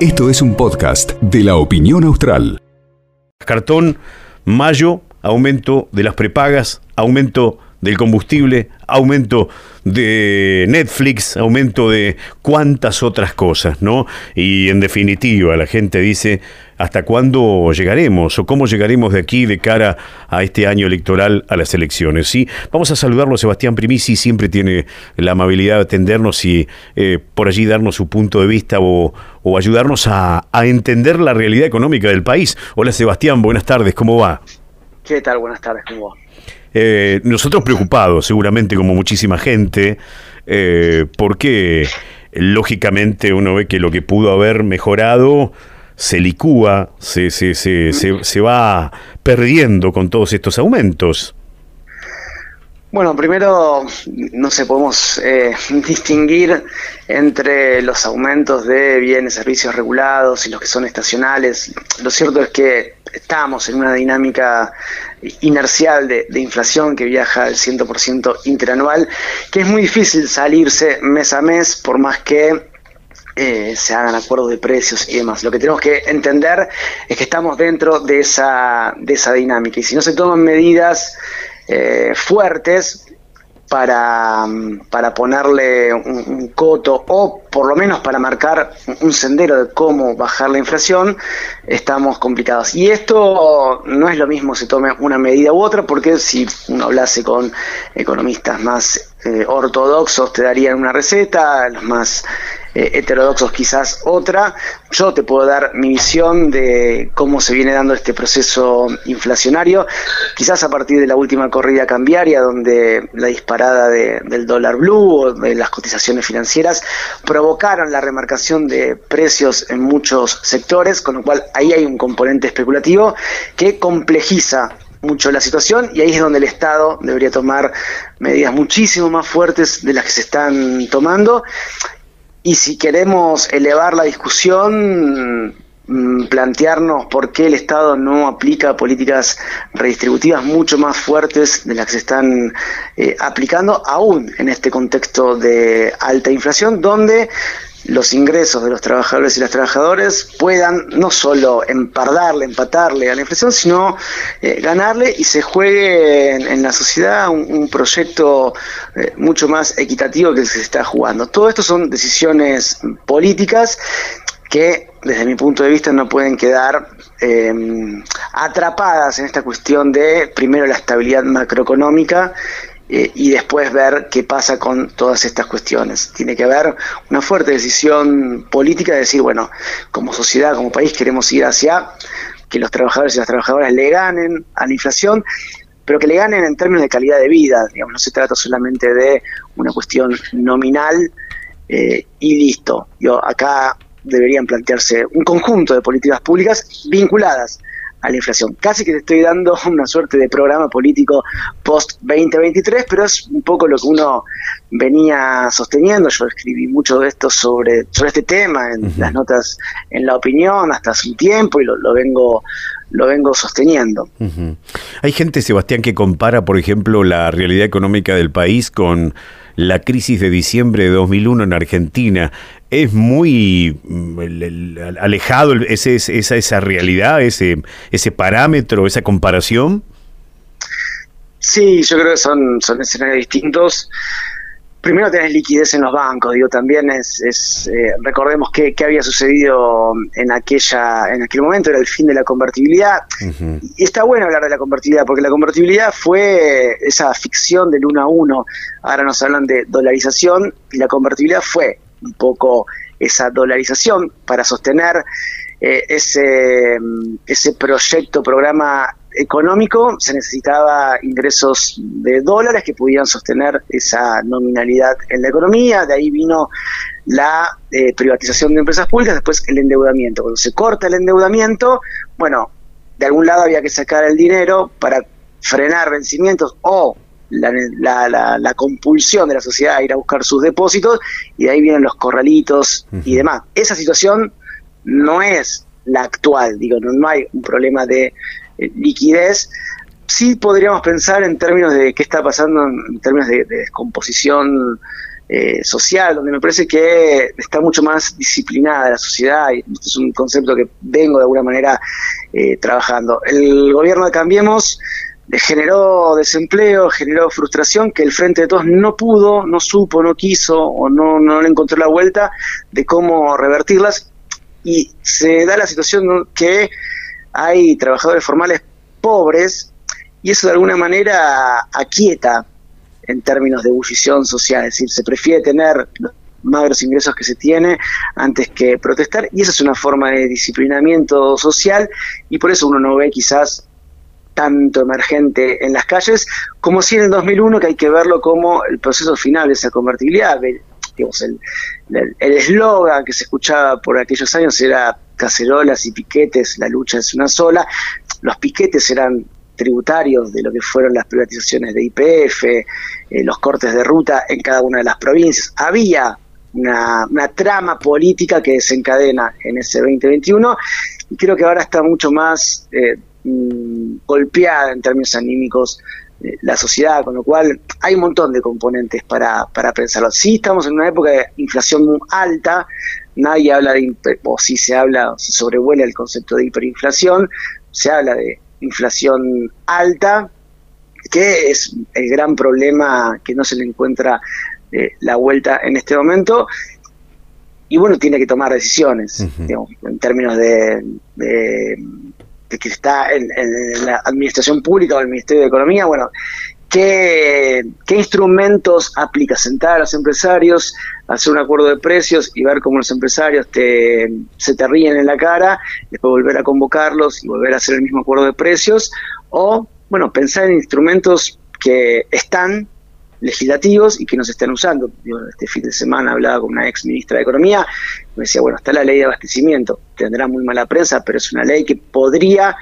Esto es un podcast de la opinión austral. Cartón, mayo, aumento de las prepagas, aumento del combustible, aumento de Netflix, aumento de cuantas otras cosas, ¿no? Y en definitiva, la gente dice, ¿hasta cuándo llegaremos o cómo llegaremos de aquí de cara a este año electoral a las elecciones? Sí, vamos a saludarlo Sebastián Primisi, siempre tiene la amabilidad de atendernos y eh, por allí darnos su punto de vista o, ayudarnos a, a entender la realidad económica del país. Hola Sebastián, buenas tardes, ¿cómo va? ¿Qué tal? Buenas tardes, ¿cómo va? Eh, nosotros preocupados, seguramente como muchísima gente, eh, porque lógicamente uno ve que lo que pudo haber mejorado se licúa, se, se, se, se va perdiendo con todos estos aumentos. Bueno, primero, no sé, podemos eh, distinguir entre los aumentos de bienes, servicios regulados y los que son estacionales. Lo cierto es que estamos en una dinámica inercial de, inflación que viaja al 100% interanual, que es muy difícil salirse mes a mes por más que eh, se hagan acuerdos de precios y demás. Lo que tenemos que entender es que estamos dentro de esa, de esa dinámica y si no se toman medidas eh, fuertes para, para ponerle un, coto o por lo menos para marcar un sendero de cómo bajar la inflación, estamos complicados. Y esto no es lo mismo se tome una medida u otra, porque si uno hablase con economistas más eh, ortodoxos te darían una receta, los más eh, heterodoxos quizás otra. Yo te puedo dar mi visión de cómo se viene dando este proceso inflacionario, quizás a partir de la última corrida cambiaria, donde la disparada del dólar blue o de las cotizaciones financieras provocaron la remarcación de precios en muchos sectores, con lo cual ahí hay un componente especulativo que complejiza mucho la situación y ahí es donde el Estado debería tomar medidas muchísimo más fuertes de las que se están tomando y si queremos elevar la discusión, mm, plantearnos por qué el Estado no aplica políticas redistributivas mucho más fuertes de las que se están eh, aplicando, aún en este contexto de alta inflación, donde los ingresos de los trabajadores y las trabajadoras puedan no solo empardarle, empatarle a la inflación, sino eh, ganarle y se juegue en, la sociedad un, proyecto eh, mucho más equitativo que el que se está jugando. Todo esto son decisiones políticas que desde mi punto de vista no pueden quedar em, atrapadas en esta cuestión de primero la estabilidad macroeconómica eh, y después ver qué pasa con todas estas cuestiones. Tiene que haber una fuerte decisión política de decir, bueno, como sociedad, como país queremos ir hacia que los trabajadores y las trabajadoras le ganen a la inflación, pero que le ganen en términos de calidad de vida. Digamos, no se trata solamente de una cuestión nominal eh, y listo. Yo acá deberían plantearse un conjunto de políticas públicas vinculadas a la inflación. Casi que te estoy dando una suerte de programa político post-2023, pero es un poco lo que uno venía sosteniendo. Yo escribí mucho de esto sobre, sobre este tema en las notas en la opinión hasta hace un tiempo y lo, vengo lo vengo sosteniendo. Hay gente, Sebastián, que compara, por ejemplo, la realidad económica del país con la crisis de diciembre de 2001 en Argentina. ¿Es muy mm, alejado ese, esa, esa realidad, ese, ese parámetro, esa comparación? Sí, yo creo que son, son escenarios distintos primero tenés liquidez en los bancos, digo, también es, es eh, recordemos qué, había sucedido en aquella, en aquel momento, era el fin de la convertibilidad, y está bueno hablar de la convertibilidad, porque la convertibilidad fue esa ficción del uno a uno, ahora nos hablan de dolarización, y la convertibilidad fue un poco esa dolarización para sostener eh, ese, ese proyecto, programa económico se necesitaba ingresos de dólares que pudieran sostener esa nominalidad en la economía, de ahí vino la eh, privatización de empresas públicas, después el endeudamiento. Cuando se corta el endeudamiento, bueno, de algún lado había que sacar el dinero para frenar vencimientos o la, la, compulsión de la sociedad a ir a buscar sus depósitos y de ahí vienen los corralitos y demás. Esa situación no es la actual, digo, no hay un problema de liquidez, sí podríamos pensar en términos de qué está pasando en, términos de, descomposición eh, social, donde me parece que está mucho más disciplinada la sociedad, y esto es un concepto que vengo de alguna manera eh, trabajando. El gobierno de Cambiemos generó desempleo, generó frustración que el Frente de Todos no pudo, no supo, no quiso o no, no le encontró la vuelta de cómo revertirlas y se da la situación que hay trabajadores formales pobres y eso de alguna manera aquieta en términos de ebullición social, es decir, se prefiere tener los magros ingresos que se tiene antes que protestar y esa es una forma de disciplinamiento social y por eso uno no ve quizás tanto emergente en las calles, como si en el 2001 que hay que verlo como el proceso final de esa convertibilidad. El eslogan que se escuchaba por aquellos años era cacerolas y piquetes, la lucha es una sola. Los piquetes eran tributarios de lo que fueron las privatizaciones de IPF, eh, los cortes de ruta en cada una de las provincias. Había una, trama política que desencadena en ese 2021 y creo que ahora está mucho más eh, mm, golpeada en términos anímicos la sociedad, con lo cual hay un montón de componentes para, para pensarlo. Sí estamos en una época de inflación muy alta, nadie habla de, o si se habla, se sobrevuela el concepto de hiperinflación, se habla de inflación alta, que es el gran problema que no se le encuentra eh, la vuelta en este momento. Y bueno, tiene que tomar decisiones, en términos de, que está en, la administración pública o el Ministerio de Economía. Bueno, ¿Qué, instrumentos aplica? Sentar a los empresarios, hacer un acuerdo de precios y ver cómo los empresarios te, se te ríen en la cara, después volver a convocarlos y volver a hacer el mismo acuerdo de precios, o, bueno, pensar en instrumentos que están legislativos y que no se están usando. este fin de semana hablaba con una ex ministra de Economía, me decía, bueno, está la ley de abastecimiento, tendrá muy mala prensa, pero es una ley que podría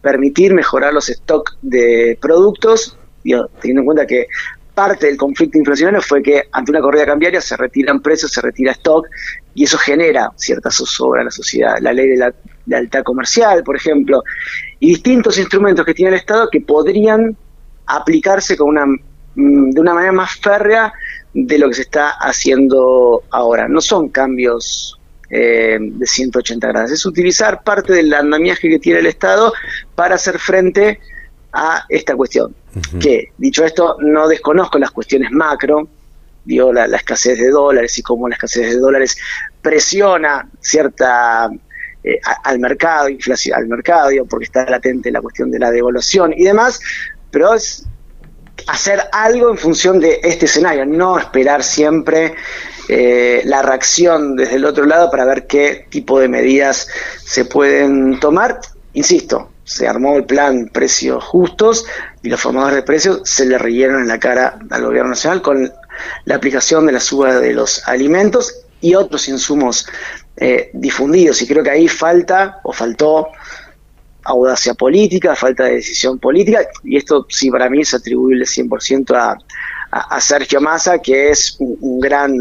permitir mejorar los stocks de productos teniendo en cuenta que parte del conflicto inflacionario fue que ante una corrida cambiaria se retiran precios, se retira stock y eso genera cierta zozobra en la sociedad. La ley de la lealtad comercial, por ejemplo, y distintos instrumentos que tiene el Estado que podrían aplicarse con una, de una manera más férrea de lo que se está haciendo ahora. No son cambios eh, de 180 grados, es utilizar parte del andamiaje que tiene el Estado para hacer frente a esta cuestión. Que, dicho esto, no desconozco las cuestiones macro, digo, la, escasez de dólares y cómo la escasez de dólares presiona cierta eh, al mercado, inflación, al mercado, porque está latente la cuestión de la devaluación y demás, pero es hacer algo en función de este escenario, no esperar siempre eh, la reacción desde el otro lado para ver qué tipo de medidas se pueden tomar. Insisto, se armó el plan precios justos y los formadores de precios se le rieron en la cara al gobierno nacional con la aplicación de la suba de los alimentos y otros insumos eh, difundidos. Y creo que ahí falta o faltó audacia política, falta de decisión política, y esto sí para mí es atribuible 100% a, a, Sergio Massa, que es un, gran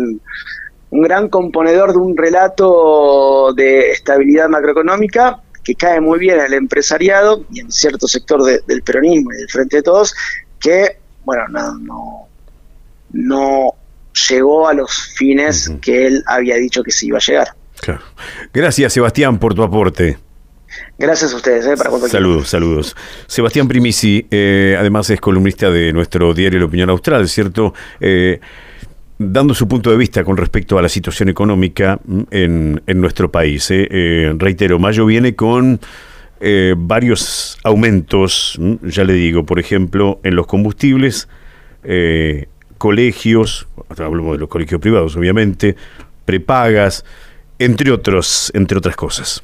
un gran componedor de un relato de estabilidad macroeconómica que cae muy bien al empresariado y en cierto sector del peronismo y del Frente de Todos, que, bueno, no, no, llegó a los fines que él había dicho que se iba a llegar. Claro. Gracias, Sebastián, por tu aporte. Gracias a ustedes. Eh, para saludos, saludos. Sebastián Primisi, eh, además es columnista de nuestro diario La Opinión Austral, ¿cierto? Eh, dando su punto de vista con respecto a la situación económica mm, en, en nuestro país. ¿eh? Reitero, Mayo viene con varios aumentos, mm, ya le digo, por ejemplo, en los combustibles, colegios, hablamos de los colegios privados, obviamente, prepagas, entre otros, entre otras cosas.